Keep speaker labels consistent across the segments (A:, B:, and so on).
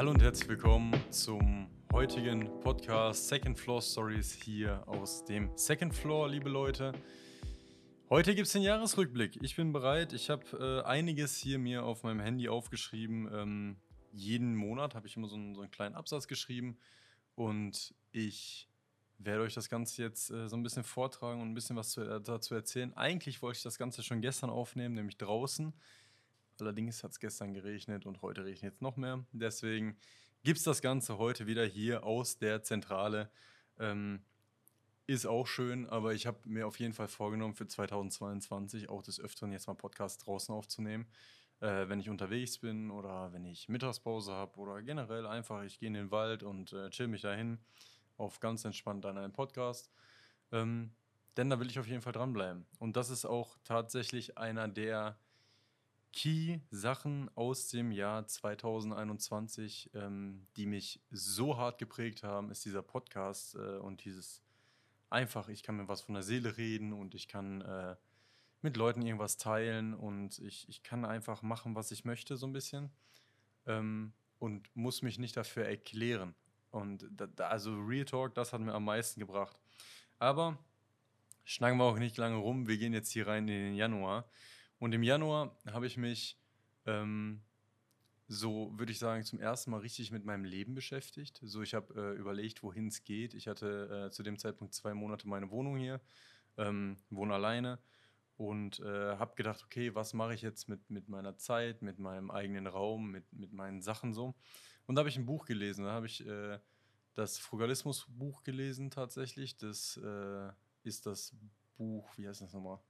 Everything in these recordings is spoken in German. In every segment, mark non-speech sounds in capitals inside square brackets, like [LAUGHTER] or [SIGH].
A: Hallo und herzlich willkommen zum heutigen Podcast Second Floor Stories hier aus dem Second Floor, liebe Leute. Heute gibt es den Jahresrückblick. Ich bin bereit. Ich habe äh, einiges hier mir auf meinem Handy aufgeschrieben. Ähm, jeden Monat habe ich immer so einen, so einen, kleinen Absatz geschrieben und ich werde euch das Ganze jetzt äh, so ein bisschen vortragen und ein bisschen was zu, äh, dazu erzählen. Eigentlich wollte ich das Ganze schon gestern aufnehmen, nämlich draußen. Allerdings hat es gestern geregnet und heute regnet es noch mehr. Deswegen gibt es das Ganze heute wieder hier aus der Zentrale. Ähm, ist auch schön, aber ich habe mir auf jeden Fall vorgenommen, für 2022 auch des Öfteren jetzt mal Podcast draußen aufzunehmen. Äh, wenn ich unterwegs bin oder wenn ich Mittagspause habe oder generell einfach, ich gehe in den Wald und äh, chill mich dahin auf ganz entspannt an einen Podcast. Ähm, denn da will ich auf jeden Fall dranbleiben. Und das ist auch tatsächlich einer der Key-Sachen aus dem Jahr 2021, ähm, die mich so hart geprägt haben, ist dieser Podcast äh, und dieses einfach, ich kann mir was von der Seele reden und ich kann äh, mit Leuten irgendwas teilen und ich, ich kann einfach machen, was ich möchte, so ein bisschen. Ähm, und muss mich nicht dafür erklären. Und da, da, also Real Talk, das hat mir am meisten gebracht. Aber schnacken wir auch nicht lange rum. Wir gehen jetzt hier rein in den Januar. Und im Januar habe ich mich ähm, so, würde ich sagen, zum ersten Mal richtig mit meinem Leben beschäftigt. So, ich habe äh, überlegt, wohin es geht. Ich hatte äh, zu dem Zeitpunkt zwei Monate meine Wohnung hier, ähm, wohne alleine und äh, habe gedacht, okay, was mache ich jetzt mit, mit meiner Zeit, mit meinem eigenen Raum, mit, mit meinen Sachen so. Und da habe ich ein Buch gelesen. Da habe ich äh, das Frugalismus-Buch gelesen tatsächlich. Das äh, ist das Buch, wie heißt das nochmal?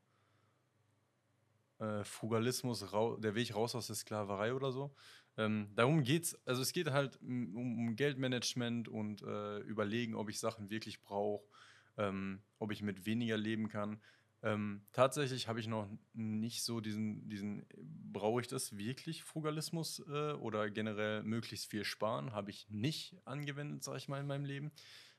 A: äh, Frugalismus, der Weg raus aus der Sklaverei oder so. Ähm, darum es, also es geht halt um, um Geldmanagement und äh, überlegen, ob ich Sachen wirklich brauche, ähm, ob ich mit weniger leben kann. Ähm, tatsächlich habe ich noch nicht so diesen, diesen brauche ich das wirklich, Frugalismus äh, oder generell möglichst viel sparen, habe ich nicht angewendet, sage ich mal, in meinem Leben,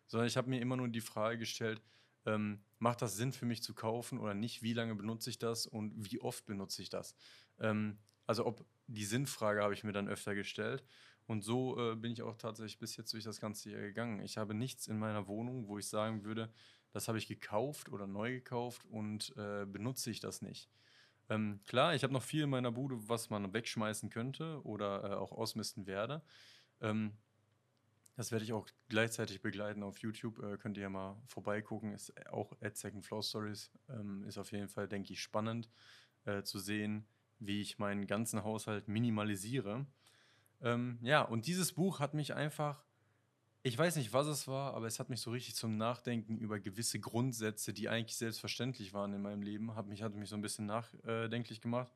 A: sondern ich habe mir immer nur die Frage gestellt, ähm, macht das Sinn für mich zu kaufen oder nicht? Wie lange benutze ich das und wie oft benutze ich das? Ähm, also ob die Sinnfrage habe ich mir dann öfter gestellt. Und so äh, bin ich auch tatsächlich bis jetzt durch das ganze Jahr gegangen. Ich habe nichts in meiner Wohnung, wo ich sagen würde, das habe ich gekauft oder neu gekauft und äh, benutze ich das nicht. Ähm, klar, ich habe noch viel in meiner Bude, was man wegschmeißen könnte oder äh, auch ausmisten werde. Ähm, das werde ich auch gleichzeitig begleiten auf YouTube. Äh, könnt ihr ja mal vorbeigucken. Ist auch at Second Floor Stories. Ähm, ist auf jeden Fall, denke ich, spannend äh, zu sehen, wie ich meinen ganzen Haushalt minimalisiere. Ähm, ja, und dieses Buch hat mich einfach, ich weiß nicht, was es war, aber es hat mich so richtig zum Nachdenken über gewisse Grundsätze, die eigentlich selbstverständlich waren in meinem Leben, hat mich, hat mich so ein bisschen nachdenklich gemacht.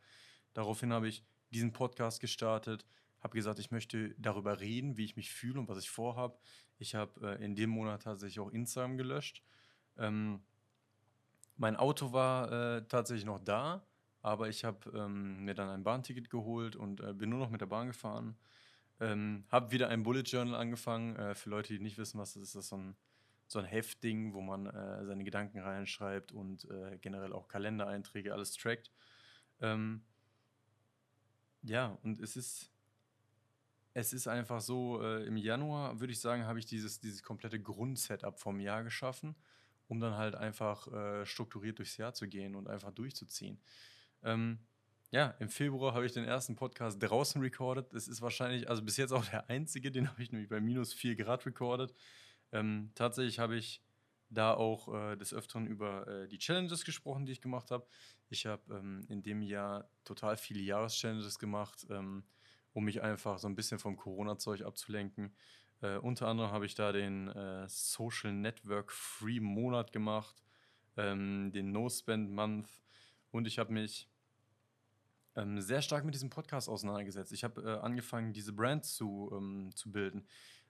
A: Daraufhin habe ich diesen Podcast gestartet, habe gesagt, ich möchte darüber reden, wie ich mich fühle und was ich vorhabe. Ich habe äh, in dem Monat tatsächlich auch Instagram gelöscht. Ähm, mein Auto war äh, tatsächlich noch da, aber ich habe ähm, mir dann ein Bahnticket geholt und äh, bin nur noch mit der Bahn gefahren. Ähm, habe wieder ein Bullet Journal angefangen. Äh, für Leute, die nicht wissen, was das ist, das ist so ein, so ein Heftding, wo man äh, seine Gedanken reinschreibt und äh, generell auch Kalendereinträge, alles trackt. Ähm, ja, und es ist es ist einfach so, äh, im Januar würde ich sagen, habe ich dieses, dieses komplette Grundsetup vom Jahr geschaffen, um dann halt einfach äh, strukturiert durchs Jahr zu gehen und einfach durchzuziehen. Ähm, ja, im Februar habe ich den ersten Podcast draußen recorded. Das ist wahrscheinlich, also bis jetzt auch der einzige, den habe ich nämlich bei minus 4 Grad recorded. Ähm, tatsächlich habe ich da auch äh, des Öfteren über äh, die Challenges gesprochen, die ich gemacht habe. Ich habe ähm, in dem Jahr total viele Jahreschallenges gemacht. Ähm, um mich einfach so ein bisschen vom Corona-Zeug abzulenken. Äh, unter anderem habe ich da den äh, Social Network Free Monat gemacht, ähm, den No Spend Month und ich habe mich ähm, sehr stark mit diesem Podcast auseinandergesetzt. Ich habe äh, angefangen, diese Brand zu, ähm, zu bilden.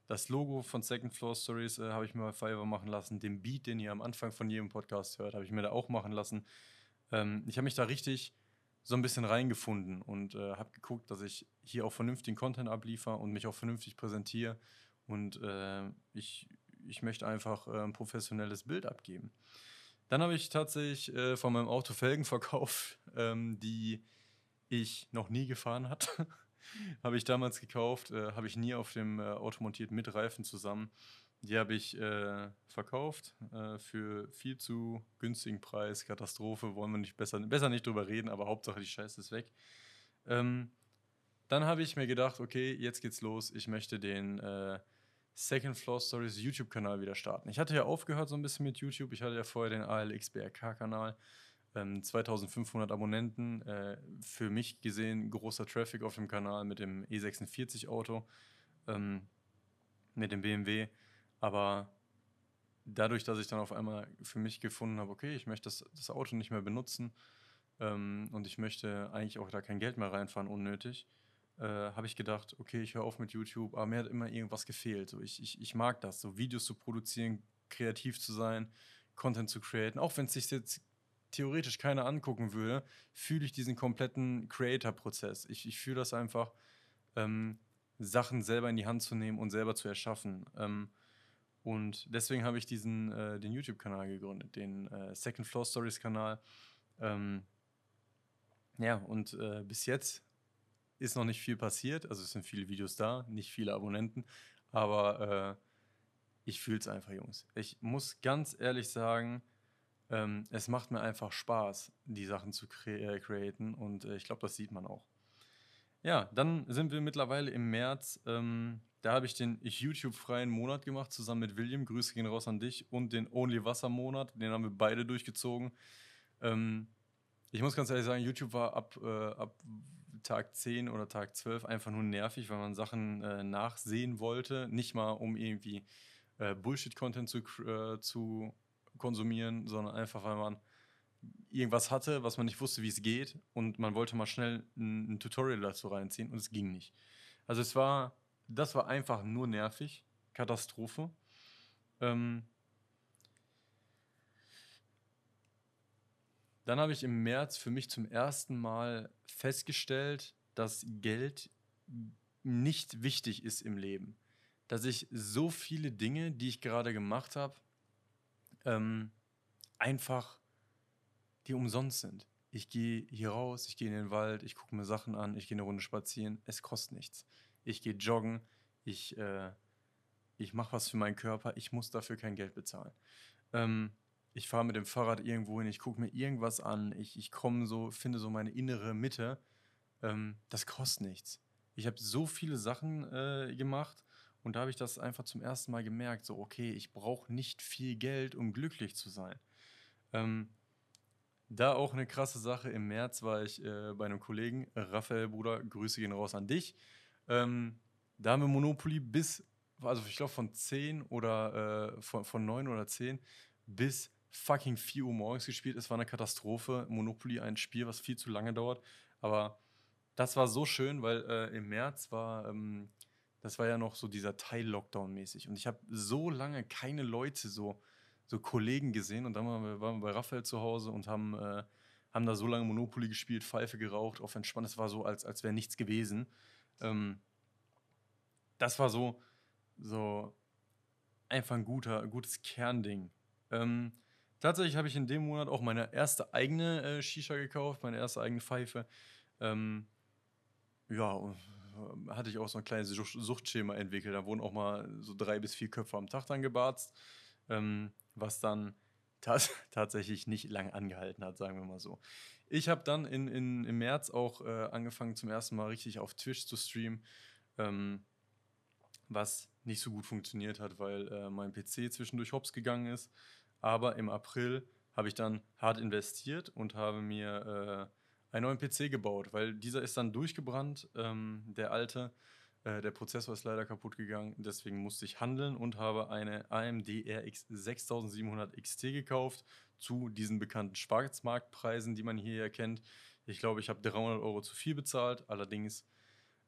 A: Das Logo von Second Floor Stories äh, habe ich mir bei Fiverr machen lassen. Den Beat, den ihr am Anfang von jedem Podcast hört, habe ich mir da auch machen lassen. Ähm, ich habe mich da richtig so ein bisschen reingefunden und äh, habe geguckt, dass ich hier auch vernünftigen Content abliefere und mich auch vernünftig präsentiere. Und äh, ich, ich möchte einfach äh, ein professionelles Bild abgeben. Dann habe ich tatsächlich äh, von meinem Auto Felgen verkauft, [LAUGHS] ähm, die ich noch nie gefahren hatte. [LAUGHS] habe ich damals gekauft, äh, habe ich nie auf dem äh, Auto montiert mit Reifen zusammen. Die habe ich äh, verkauft äh, für viel zu günstigen Preis. Katastrophe, wollen wir nicht besser, besser nicht drüber reden, aber Hauptsache die Scheiße ist weg. Ähm, dann habe ich mir gedacht, okay, jetzt geht's los. Ich möchte den äh, Second Floor Stories YouTube-Kanal wieder starten. Ich hatte ja aufgehört so ein bisschen mit YouTube. Ich hatte ja vorher den ALXBRK-Kanal. Ähm, 2500 Abonnenten. Äh, für mich gesehen großer Traffic auf dem Kanal mit dem E46-Auto, ähm, mit dem BMW. Aber dadurch, dass ich dann auf einmal für mich gefunden habe, okay, ich möchte das, das Auto nicht mehr benutzen ähm, und ich möchte eigentlich auch da kein Geld mehr reinfahren, unnötig, äh, habe ich gedacht, okay, ich höre auf mit YouTube, aber mir hat immer irgendwas gefehlt. So, ich, ich, ich mag das, so Videos zu produzieren, kreativ zu sein, Content zu createn, auch wenn es sich jetzt theoretisch keiner angucken würde, fühle ich diesen kompletten Creator-Prozess. Ich, ich fühle das einfach, ähm, Sachen selber in die Hand zu nehmen und selber zu erschaffen. Ähm, und deswegen habe ich diesen, äh, den YouTube-Kanal gegründet, den äh, Second Floor Stories-Kanal. Ähm, ja, und äh, bis jetzt ist noch nicht viel passiert. Also es sind viele Videos da, nicht viele Abonnenten, aber äh, ich fühle es einfach, Jungs. Ich muss ganz ehrlich sagen, ähm, es macht mir einfach Spaß, die Sachen zu cre äh, createn und äh, ich glaube, das sieht man auch. Ja, dann sind wir mittlerweile im März. Ähm, da habe ich den YouTube-freien Monat gemacht, zusammen mit William. Grüße gehen raus an dich. Und den Only Wasser-Monat, den haben wir beide durchgezogen. Ähm, ich muss ganz ehrlich sagen, YouTube war ab, äh, ab Tag 10 oder Tag 12 einfach nur nervig, weil man Sachen äh, nachsehen wollte. Nicht mal, um irgendwie äh, Bullshit-Content zu, äh, zu konsumieren, sondern einfach, weil man irgendwas hatte, was man nicht wusste, wie es geht und man wollte mal schnell ein, ein, Tutorial dazu reinziehen und es ging nicht. Also es war, das war einfach nur nervig, Katastrophe. Ähm dann habe ich im März für mich zum ersten Mal festgestellt, dass Geld nicht wichtig ist im Leben. Dass ich so viele Dinge, die ich gerade gemacht habe, ähm, einfach die umsonst sind. Ich gehe hier raus, ich gehe in den Wald, ich gucke mir Sachen an, ich gehe eine Runde spazieren, es kostet nichts. Ich gehe joggen, ich, äh, ich mache was für meinen Körper, ich muss dafür kein Geld bezahlen. Ähm, ich fahre mit dem Fahrrad irgendwo hin, ich gucke mir irgendwas an, ich, ich komme so, finde so meine innere Mitte. Ähm, das kostet nichts. Ich habe so viele Sachen äh, gemacht und da habe ich das einfach zum ersten Mal gemerkt, so okay, ich brauche nicht viel Geld, um glücklich zu sein. Ähm, da auch eine krasse Sache. Im März war ich äh, bei einem Kollegen, Raphael Bruder, Grüße gehen raus an dich. Ähm, da haben wir Monopoly bis, also ich glaube von 10 oder äh, von, von 9 oder 10 bis fucking 4 Uhr morgens gespielt. Es war eine Katastrophe. Monopoly, ein Spiel, was viel zu lange dauert. Aber das war so schön, weil äh, im März war, ähm, das war ja noch so dieser Teil-Lockdown mäßig. Und ich habe so lange keine Leute so so Kollegen gesehen und dann waren wir, waren wir bei Raphael zu Hause und haben, äh, haben da so lange Monopoly gespielt, Pfeife geraucht, auf entspannt. Es war so, als, als wäre nichts gewesen. Ähm, das war so, so einfach ein guter, gutes Kernding. Ähm, tatsächlich habe ich in dem Monat auch meine erste eigene äh, Shisha gekauft, meine erste eigene Pfeife. Ähm, ja, hatte ich auch so ein kleines Suchtschema entwickelt. Da wurden auch mal so drei bis vier Köpfe am Tag dann gebarzt. Ähm, was dann tats [LAUGHS] tatsächlich nicht lang angehalten hat, sagen wir mal so. Ich habe dann in, in, im März auch äh, angefangen, zum ersten Mal richtig auf Twitch zu streamen, ähm, was nicht so gut funktioniert hat, weil äh, mein PC zwischendurch hops gegangen ist. Aber im April habe ich dann hart investiert und habe mir äh, einen neuen PC gebaut, weil dieser ist dann durchgebrannt, ähm, der alte. Äh, der Prozessor ist leider kaputt gegangen, deswegen musste ich handeln und habe eine AMD RX 6700 XT gekauft zu diesen bekannten Schwarzmarktpreisen, die man hier erkennt. Ich glaube, ich habe 300 Euro zu viel bezahlt, allerdings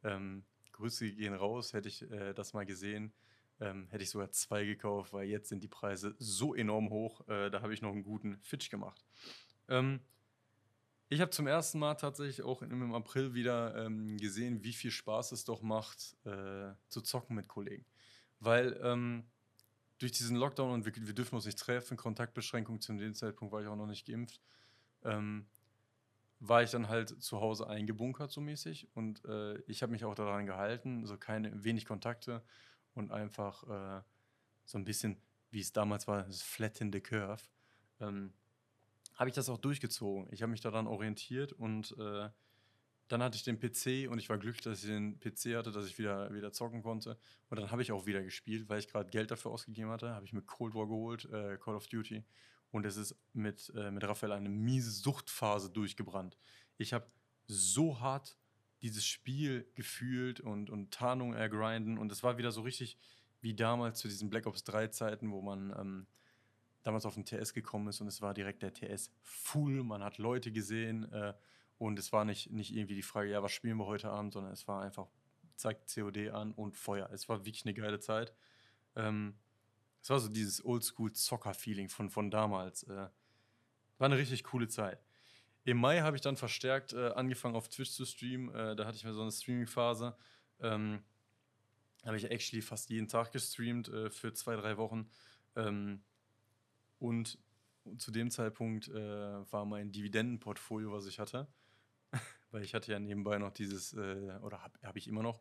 A: ähm, Grüße gehen raus, hätte ich äh, das mal gesehen, ähm, hätte ich sogar zwei gekauft, weil jetzt sind die Preise so enorm hoch, äh, da habe ich noch einen guten Fitch gemacht. Ähm, ich habe zum ersten Mal tatsächlich auch im April wieder ähm, gesehen, wie viel Spaß es doch macht, äh, zu zocken mit Kollegen. Weil ähm, durch diesen Lockdown und wir, wir dürfen uns nicht treffen, Kontaktbeschränkung, zu dem Zeitpunkt war ich auch noch nicht geimpft, ähm, war ich dann halt zu Hause eingebunkert so mäßig und äh, ich habe mich auch daran gehalten, so keine, wenig Kontakte und einfach äh, so ein bisschen, wie es damals war, das Flatten the Curve, ähm, habe ich das auch durchgezogen. Ich habe mich daran orientiert und äh, dann hatte ich den PC und ich war glücklich, dass ich den PC hatte, dass ich wieder, wieder zocken konnte. Und dann habe ich auch wieder gespielt, weil ich gerade Geld dafür ausgegeben hatte. Habe ich mir Cold War geholt, äh, Call of Duty. Und es ist mit, äh, mit Raphael eine miese Suchtphase durchgebrannt. Ich habe so hart dieses Spiel gefühlt und, und Tarnung ergrinden. Und es war wieder so richtig wie damals zu diesen Black Ops 3 Zeiten, wo man ähm, damals auf den TS gekommen ist und es war direkt der TS full. Man hat Leute gesehen. Äh, und es war nicht, nicht irgendwie die Frage, ja, was spielen wir heute Abend, sondern es war einfach, zeigt COD an und Feuer. Es war wirklich eine geile Zeit. Ähm, es war so dieses Oldschool-Zocker-Feeling von, von damals. Äh, war eine richtig coole Zeit. Im Mai habe ich dann verstärkt äh, angefangen auf Twitch zu streamen. Äh, da hatte ich mir so eine Streaming-Phase. Ähm, habe ich actually fast jeden Tag gestreamt äh, für zwei, drei Wochen. Ähm, und zu dem Zeitpunkt äh, war mein Dividendenportfolio, was ich hatte, [LAUGHS] weil ich hatte ja nebenbei noch dieses, äh, oder habe hab ich immer noch,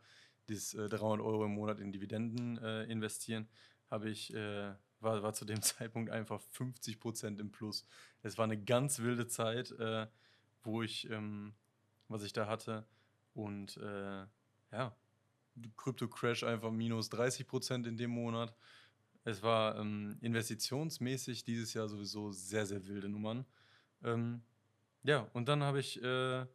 A: dieses äh, 300 Euro im Monat in Dividenden äh, investieren, habe ich, äh, war, war zu dem [LAUGHS] Zeitpunkt einfach 50 Prozent im Plus. Es war eine ganz wilde Zeit, äh, wo ich, ähm, was ich da hatte und ja, Krypto Crash einfach minus 30 Prozent in dem Monat. Es war ähm, investitionsmäßig dieses Jahr sowieso sehr, sehr wilde Nummern. Ähm, ja, und dann habe ich äh,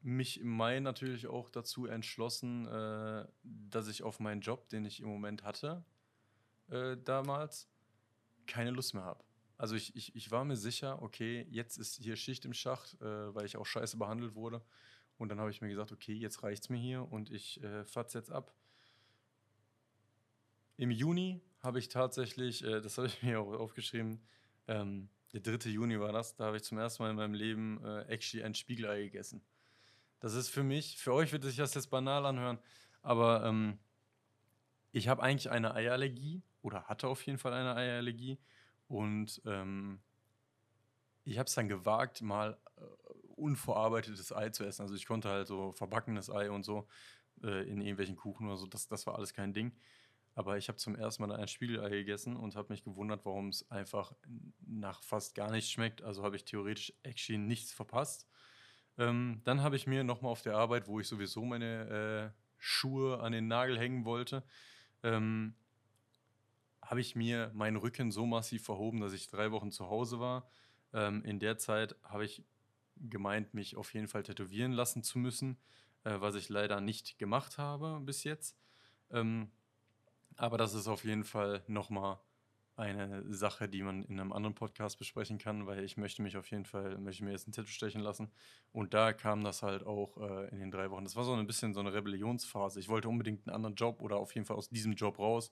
A: mich im Mai natürlich auch dazu entschlossen, äh, dass ich auf meinen Job, den ich im Moment hatte, äh, damals, keine Lust mehr habe. Also ich, ich, ich war mir sicher, okay, jetzt ist hier Schicht im Schacht, äh, weil ich auch scheiße behandelt wurde. Und dann habe ich mir gesagt, okay, jetzt reicht es mir hier und ich äh, fahr's jetzt ab. Im Juni habe ich tatsächlich, äh, das habe ich [LAUGHS] mir auch aufgeschrieben, ähm, der 3. Juni war das, da habe ich zum ersten Mal in meinem Leben äh, actually ein Spiegelei gegessen. Das ist für mich, für euch wird sich das jetzt banal anhören, aber ähm, ich habe eigentlich eine Eierallergie oder hatte auf jeden Fall eine Eierallergie und ähm, ich habe es dann gewagt, mal äh, unverarbeitetes Ei zu essen. Also ich konnte halt so verbackenes Ei und so äh, in irgendwelchen Kuchen oder so, das, das war alles kein Ding. Aber ich habe zum ersten Mal ein Spiegelei gegessen und habe mich gewundert, warum es einfach nach fast gar nichts schmeckt. Also habe ich theoretisch actually nichts verpasst. Ähm, dann habe ich mir nochmal auf der Arbeit, wo ich sowieso meine äh, Schuhe an den Nagel hängen wollte, ähm, habe ich mir meinen Rücken so massiv verhoben, dass ich drei Wochen zu Hause war. Ähm, in der Zeit habe ich gemeint, mich auf jeden Fall tätowieren lassen zu müssen, äh, was ich leider nicht gemacht habe bis jetzt. Ähm, aber das ist auf jeden Fall nochmal eine Sache, die man in einem anderen Podcast besprechen kann, weil ich möchte mich auf jeden Fall, möchte mir jetzt ein Tattoo stechen lassen. Und da kam das halt auch äh, in den drei Wochen. Das war so ein bisschen so eine Rebellionsphase. Ich wollte unbedingt einen anderen Job oder auf jeden Fall aus diesem Job raus.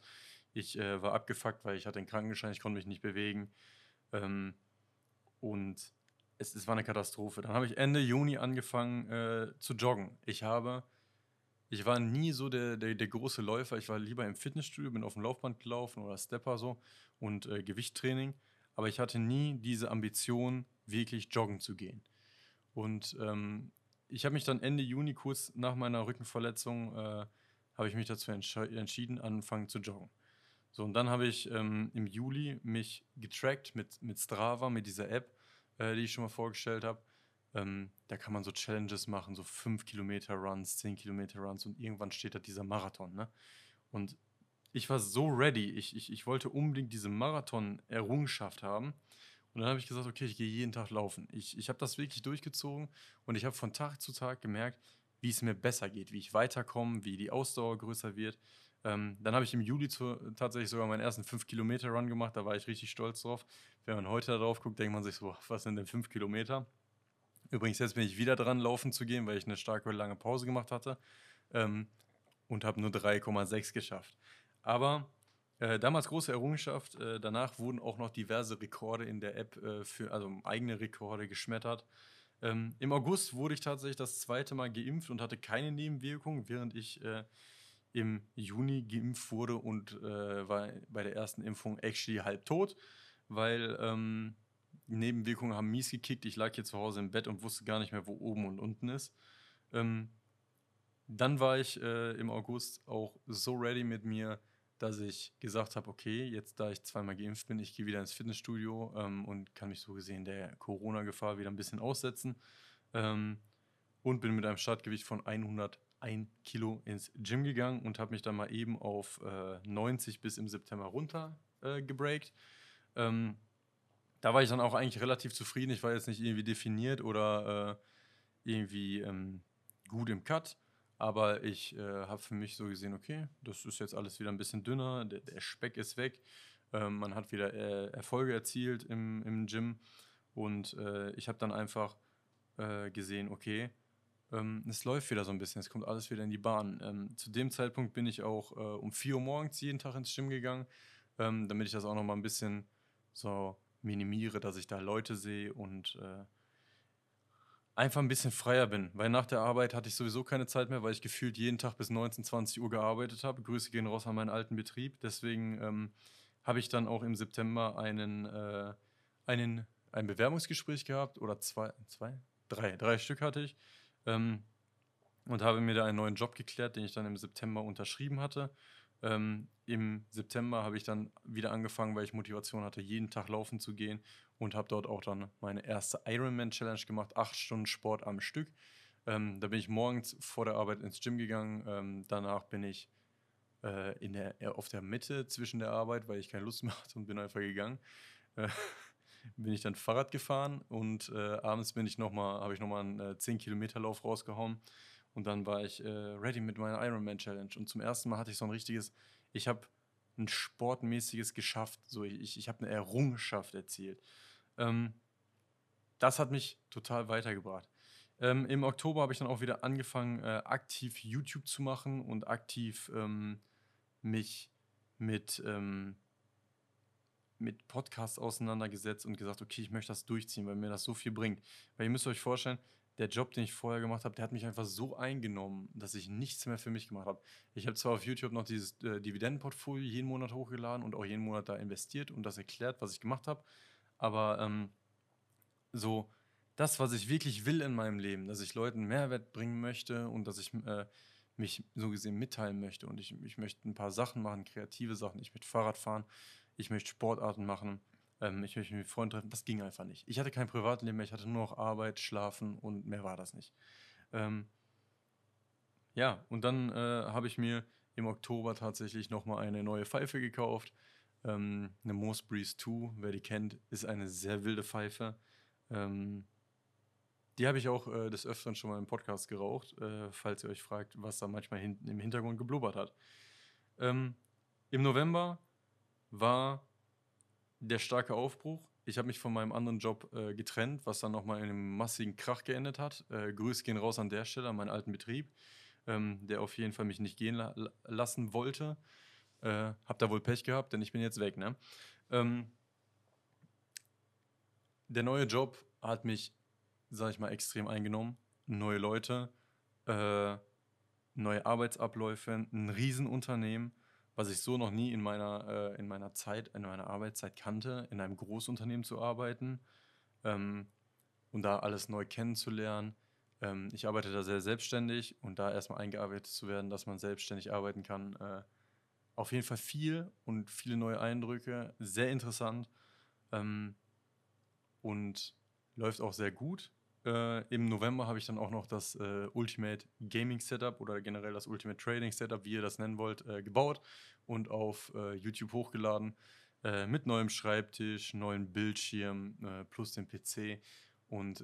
A: Ich äh, war abgefuckt, weil ich hatte einen Krankenschein, ich konnte mich nicht bewegen. Ähm, und es, es war eine Katastrophe. Dann habe ich Ende Juni angefangen äh, zu joggen. Ich habe ich war nie so der, der, der große Läufer. Ich war lieber im Fitnessstudio, bin auf dem Laufband gelaufen oder Stepper so und äh, Gewichttraining. Aber ich hatte nie diese Ambition, wirklich joggen zu gehen. Und ähm, ich habe mich dann Ende Juni, kurz nach meiner Rückenverletzung, äh, habe ich mich dazu entschieden, anfangen zu joggen. So, und dann habe ich ähm, im Juli mich getrackt mit, mit Strava, mit dieser App, äh, die ich schon mal vorgestellt habe. Ähm, da kann man so Challenges machen, so 5 Kilometer Runs, 10 Kilometer Runs und irgendwann steht da dieser Marathon. Ne? Und ich war so ready. Ich, ich, ich wollte unbedingt diese Marathon-Errungenschaft haben. Und dann habe ich gesagt, okay, ich gehe jeden Tag laufen. Ich, ich habe das wirklich durchgezogen und ich habe von Tag zu Tag gemerkt, wie es mir besser geht, wie ich weiterkomme, wie die Ausdauer größer wird. Ähm, dann habe ich im Juli zu, tatsächlich sogar meinen ersten 5-Kilometer-Run gemacht. Da war ich richtig stolz drauf. Wenn man heute darauf guckt, denkt man sich so, was sind denn 5 Kilometer? Übrigens, jetzt bin ich wieder dran, laufen zu gehen, weil ich eine starke lange Pause gemacht hatte ähm, und habe nur 3,6 geschafft. Aber äh, damals große Errungenschaft. Äh, danach wurden auch noch diverse Rekorde in der App, äh, für, also eigene Rekorde geschmettert. Ähm, Im August wurde ich tatsächlich das zweite Mal geimpft und hatte keine Nebenwirkungen, während ich äh, im Juni geimpft wurde und äh, war bei der ersten Impfung actually halb tot, weil ähm, Nebenwirkungen haben mies gekickt. Ich lag hier zu Hause im Bett und wusste gar nicht mehr, wo oben und unten ist. Ähm, dann war ich äh, im August auch so ready mit mir, dass ich gesagt habe, okay, jetzt da ich zweimal geimpft bin, ich gehe wieder ins Fitnessstudio ähm, und kann mich so gesehen der Corona-Gefahr wieder ein bisschen aussetzen. Ähm, und bin mit einem Startgewicht von 101 Kilo ins Gym gegangen und habe mich dann mal eben auf äh, 90 bis im September runter äh, gebreakt. Ähm, da war ich dann auch eigentlich relativ zufrieden. Ich war jetzt nicht irgendwie definiert oder äh, irgendwie ähm, gut im Cut. Aber ich äh, habe für mich so gesehen, okay, das ist jetzt alles wieder ein bisschen dünner, der, der Speck ist weg, ähm, man hat wieder äh, Erfolge erzielt im, im Gym und äh, ich habe dann einfach äh, gesehen, okay, ähm, es läuft wieder so ein bisschen, es kommt alles wieder in die Bahn. Ähm, zu dem Zeitpunkt bin ich auch äh, um 4 Uhr morgens jeden Tag ins Gym gegangen, ähm, damit ich das auch nochmal ein bisschen so minimiere, dass ich da Leute sehe und äh, einfach ein bisschen freier bin, weil nach der Arbeit hatte ich sowieso keine Zeit mehr, weil ich gefühlt jeden Tag bis 19, 20 Uhr gearbeitet habe. Grüße gehen raus an meinen alten Betrieb. Deswegen ähm, habe ich dann auch im September einen, äh, einen, ein Bewerbungsgespräch gehabt oder zwei, zwei, drei, drei Stück hatte ich ähm, und habe mir da einen neuen Job geklärt, den ich dann im September unterschrieben hatte. Ähm, Im September habe ich dann wieder angefangen, weil ich Motivation hatte, jeden Tag laufen zu gehen und habe dort auch dann meine erste Ironman Challenge gemacht, acht Stunden Sport am Stück. Ähm, da bin ich morgens vor der Arbeit ins Gym gegangen. Ähm, danach bin ich äh, in der, auf der Mitte zwischen der Arbeit, weil ich keine Lust mehr [LAUGHS] hatte und bin einfach gegangen. Äh, [LAUGHS] bin ich dann Fahrrad gefahren und äh, abends habe ich nochmal einen äh, 10 Kilometer Lauf rausgehauen und dann war ich äh, ready mit meiner Ironman Challenge. Und zum ersten Mal hatte ich so ein richtiges, ich habe ein sportmäßiges geschafft. So, ich, ich habe eine Errungenschaft erzielt. Ähm, das hat mich total weitergebracht. Ähm, Im Oktober habe ich dann auch wieder angefangen, äh, aktiv YouTube zu machen und aktiv ähm, mich mit, ähm, mit Podcasts auseinandergesetzt und gesagt, okay, ich möchte das durchziehen, weil mir das so viel bringt. Weil ihr müsst euch vorstellen, der Job, den ich vorher gemacht habe, der hat mich einfach so eingenommen, dass ich nichts mehr für mich gemacht habe. Ich habe zwar auf YouTube noch dieses äh, Dividendenportfolio jeden Monat hochgeladen und auch jeden Monat da investiert und das erklärt, was ich gemacht habe, aber ähm, so das, was ich wirklich will in meinem Leben, dass ich Leuten Mehrwert bringen möchte und dass ich äh, mich so gesehen mitteilen möchte und ich, ich möchte ein paar Sachen machen, kreative Sachen, ich möchte Fahrrad fahren, ich möchte Sportarten machen, ähm, ich möchte mich mit Freunden treffen. Das ging einfach nicht. Ich hatte kein Privatleben mehr, ich hatte nur noch Arbeit, Schlafen und mehr war das nicht. Ähm, ja, und dann äh, habe ich mir im Oktober tatsächlich nochmal eine neue Pfeife gekauft. Ähm, eine Moose Breeze 2, wer die kennt, ist eine sehr wilde Pfeife. Ähm, die habe ich auch äh, des Öfteren schon mal im Podcast geraucht, äh, falls ihr euch fragt, was da manchmal hinten im Hintergrund geblubbert hat. Ähm, Im November war der starke Aufbruch. Ich habe mich von meinem anderen Job äh, getrennt, was dann nochmal in einem massigen Krach geendet hat. Äh, Grüße gehen raus an der Stelle, an meinen alten Betrieb, ähm, der auf jeden Fall mich nicht gehen la lassen wollte. Äh, hab da wohl Pech gehabt, denn ich bin jetzt weg. Ne? Ähm, der neue Job hat mich, sag ich mal, extrem eingenommen. Neue Leute, äh, neue Arbeitsabläufe, ein Riesenunternehmen was ich so noch nie in meiner, äh, in meiner Zeit, in meiner Arbeitszeit kannte, in einem Großunternehmen zu arbeiten ähm, und da alles neu kennenzulernen. Ähm, ich arbeite da sehr selbstständig und da erstmal eingearbeitet zu werden, dass man selbstständig arbeiten kann. Äh, auf jeden Fall viel und viele neue Eindrücke, sehr interessant ähm, und läuft auch sehr gut. Äh, Im November habe ich dann auch noch das äh, Ultimate Gaming Setup oder generell das Ultimate Trading Setup, wie ihr das nennen wollt, äh, gebaut und auf äh, YouTube hochgeladen. Äh, mit neuem Schreibtisch, neuen Bildschirm äh, plus dem PC und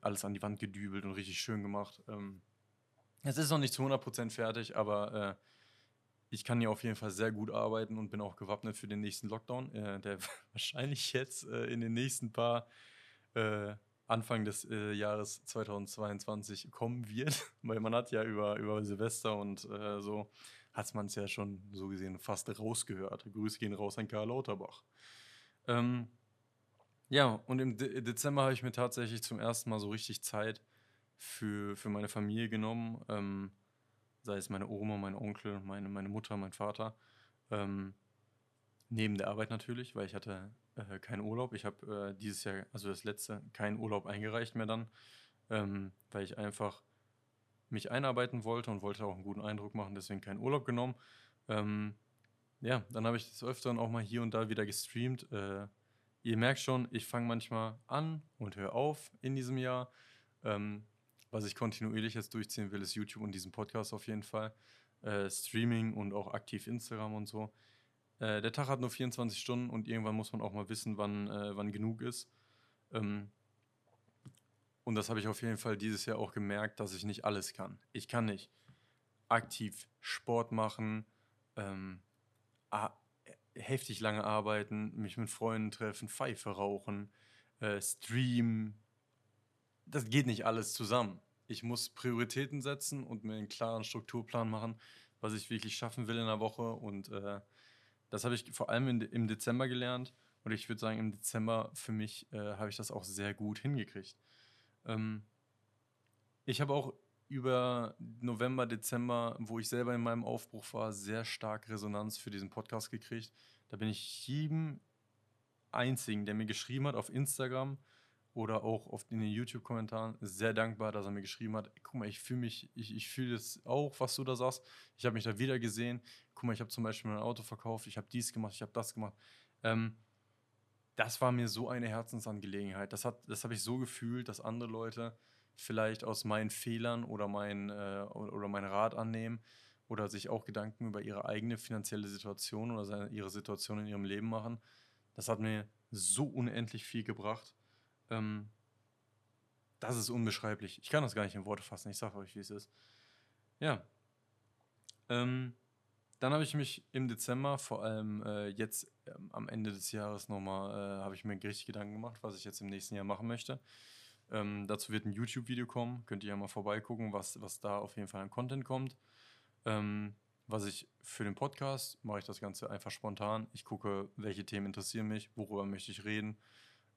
A: alles an die Wand gedübelt und richtig schön gemacht. Ähm, es ist noch nicht zu 100% fertig, aber ich kann hier auf jeden Fall sehr gut arbeiten und bin auch gewappnet für den nächsten Lockdown, der [LAUGHS] wahrscheinlich jetzt in den nächsten paar Anfang des äh, Jahres 2022 kommen wird, [LAUGHS] weil man hat ja über, über Silvester und äh, so, hat man es ja schon so gesehen fast rausgehört. Grüße gehen raus an Karl Lauterbach. Ähm, ja, und im De Dezember habe ich mir tatsächlich zum ersten Mal so richtig Zeit für, für meine Familie genommen. Ähm, sei es meine Oma, mein Onkel, meine, meine Mutter, mein Vater. Ähm, neben der Arbeit natürlich, weil ich hatte äh, keinen Urlaub. Ich habe äh, dieses Jahr, also das letzte, keinen Urlaub eingereicht mehr dann, ähm, weil ich einfach mich einarbeiten wollte und wollte auch einen guten Eindruck machen, deswegen keinen Urlaub genommen. Ähm, ja, dann habe ich des Öfteren auch mal hier und da wieder gestreamt. Äh, ihr merkt schon, ich fange manchmal an und höre auf in diesem Jahr. Ähm, was ich kontinuierlich jetzt durchziehen will, ist YouTube und diesen Podcast auf jeden Fall. Äh, Streaming und auch aktiv Instagram und so. Äh, der Tag hat nur 24 Stunden und irgendwann muss man auch mal wissen, wann, äh, wann genug ist. Ähm, und das habe ich auf jeden Fall dieses Jahr auch gemerkt, dass ich nicht alles kann. Ich kann nicht aktiv Sport machen, ähm, heftig lange arbeiten, mich mit Freunden treffen, Pfeife rauchen, äh, streamen. Das geht nicht alles zusammen. Ich muss Prioritäten setzen und mir einen klaren Strukturplan machen, was ich wirklich schaffen will in der Woche. Und äh, das habe ich vor allem in, im Dezember gelernt. Und ich würde sagen, im Dezember für mich äh, habe ich das auch sehr gut hingekriegt. Ähm, ich habe auch über November, Dezember, wo ich selber in meinem Aufbruch war, sehr stark Resonanz für diesen Podcast gekriegt. Da bin ich jedem einzigen, der mir geschrieben hat auf Instagram oder auch oft in den YouTube-Kommentaren, sehr dankbar, dass er mir geschrieben hat, guck mal, ich fühle mich, ich, ich fühle das auch, was du da sagst. Ich habe mich da wieder gesehen. Guck mal, ich habe zum Beispiel mein Auto verkauft, ich habe dies gemacht, ich habe das gemacht. Ähm, das war mir so eine Herzensangelegenheit. Das, das habe ich so gefühlt, dass andere Leute vielleicht aus meinen Fehlern oder mein, äh, oder mein Rat annehmen oder sich auch Gedanken über ihre eigene finanzielle Situation oder seine, ihre Situation in ihrem Leben machen. Das hat mir so unendlich viel gebracht. Ähm, das ist unbeschreiblich. Ich kann das gar nicht in Worte fassen. Ich sage euch, wie es ist. Ja. Ähm, dann habe ich mich im Dezember, vor allem äh, jetzt ähm, am Ende des Jahres nochmal, äh, habe ich mir richtig Gedanken gemacht, was ich jetzt im nächsten Jahr machen möchte. Ähm, dazu wird ein YouTube-Video kommen. Könnt ihr ja mal vorbeigucken, was, was da auf jeden Fall an Content kommt. Ähm, was ich für den Podcast mache ich das Ganze einfach spontan. Ich gucke, welche Themen interessieren mich, worüber möchte ich reden.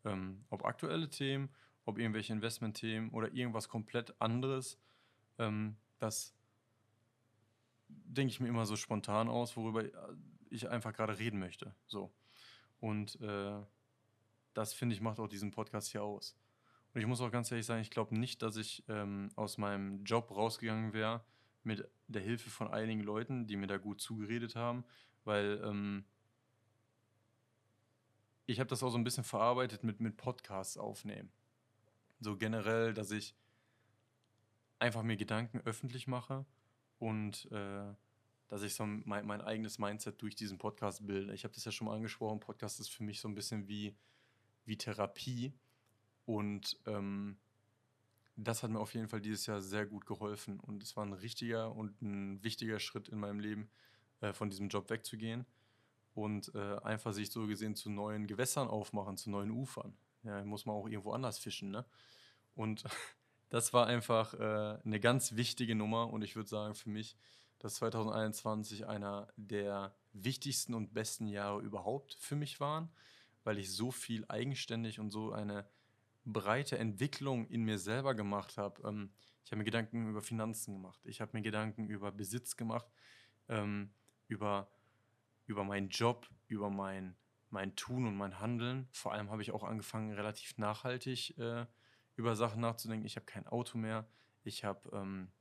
A: Ähm, ob aktuelle Themen, ob irgendwelche Investment-Themen oder irgendwas komplett anderes. Ähm, das denke ich mir immer so spontan aus, worüber ich einfach gerade reden möchte. So. Und äh, das finde ich macht auch diesen Podcast hier aus. Und ich muss auch ganz ehrlich sagen, ich glaube nicht, dass ich ähm, aus meinem Job rausgegangen wäre mit der Hilfe von einigen Leuten, die mir da gut zugeredet haben, weil ähm, ich habe das auch so ein bisschen verarbeitet mit, mit Podcasts aufnehmen. So generell, dass ich einfach mir Gedanken öffentlich mache und äh, dass ich so mein, mein eigenes Mindset durch diesen Podcast bilde. Ich habe das ja schon mal angesprochen, Podcast ist für mich so ein bisschen wie, wie Therapie und ähm, das hat mir auf jeden Fall dieses Jahr sehr gut geholfen. Und es war ein richtiger und ein wichtiger Schritt in meinem Leben, äh, von diesem Job wegzugehen und äh, einfach sich so gesehen zu neuen Gewässern aufmachen, zu neuen Ufern. Ja, muss man auch irgendwo anders fischen, ne? Und [LAUGHS] das war einfach äh, eine ganz wichtige Nummer und ich würde sagen für mich, dass 2021 einer der wichtigsten und besten Jahre überhaupt für mich waren, weil ich so viel eigenständig und so eine breite Entwicklung in mir selber gemacht habe. Ähm, ich habe mir Gedanken über Finanzen gemacht. Ich habe mir Gedanken über Besitz gemacht, ähm, über, über meinen Job, über mein, mein Tun und mein Handeln. Vor allem habe ich auch angefangen, relativ nachhaltig äh, über Sachen nachzudenken. Ich habe kein Auto mehr. Ich habe, ähm,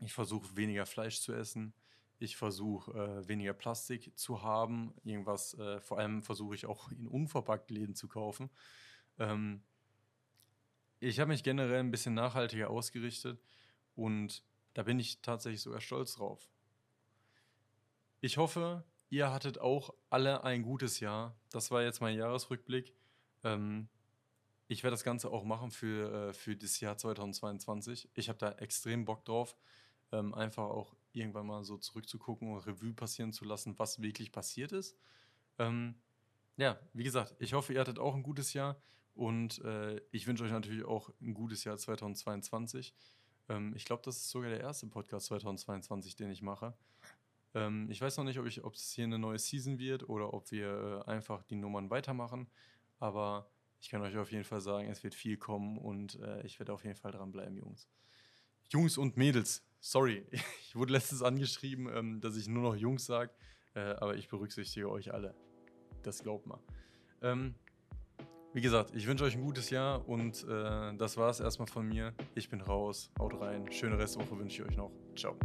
A: ich versuche weniger Fleisch zu essen. Ich versuche äh, weniger Plastik zu haben. Irgendwas, äh, vor allem versuche ich auch in unverpackt Läden zu kaufen. Ähm, ich habe mich generell ein bisschen nachhaltiger ausgerichtet und da bin ich tatsächlich sogar stolz drauf. Ich hoffe, ihr hattet auch alle ein gutes Jahr. Das war jetzt mein Jahresrückblick. Ähm, ich werde das Ganze auch machen für, äh, für das Jahr 2022. Ich habe da extrem Bock drauf, ähm, einfach auch irgendwann mal so zurückzugucken und Revue passieren zu lassen, was wirklich passiert ist. Ähm, ja, wie gesagt, ich hoffe, ihr hattet auch ein gutes Jahr. Und äh, ich wünsche euch natürlich auch ein gutes Jahr 2022. Ähm, ich glaube, das ist sogar der erste Podcast 2022, den ich mache. Ähm, ich weiß noch nicht, ob, es hier eine neue Season wird oder ob wir äh, einfach die Nummern weitermachen. Aber ich kann euch auf jeden Fall sagen, es wird viel kommen und äh, ich werde auf jeden Fall dranbleiben, Jungs. Jungs und Mädels, sorry, [LAUGHS] ich wurde letztens angeschrieben, ähm, dass ich nur noch Jungs sage, äh, aber ich berücksichtige euch alle. Das glaubt mal. Ähm, wie gesagt, ich wünsche euch ein gutes Jahr und äh, das war es erstmal von mir. Ich bin raus, haut rein. Schöne Restwoche wünsche ich euch noch. Ciao.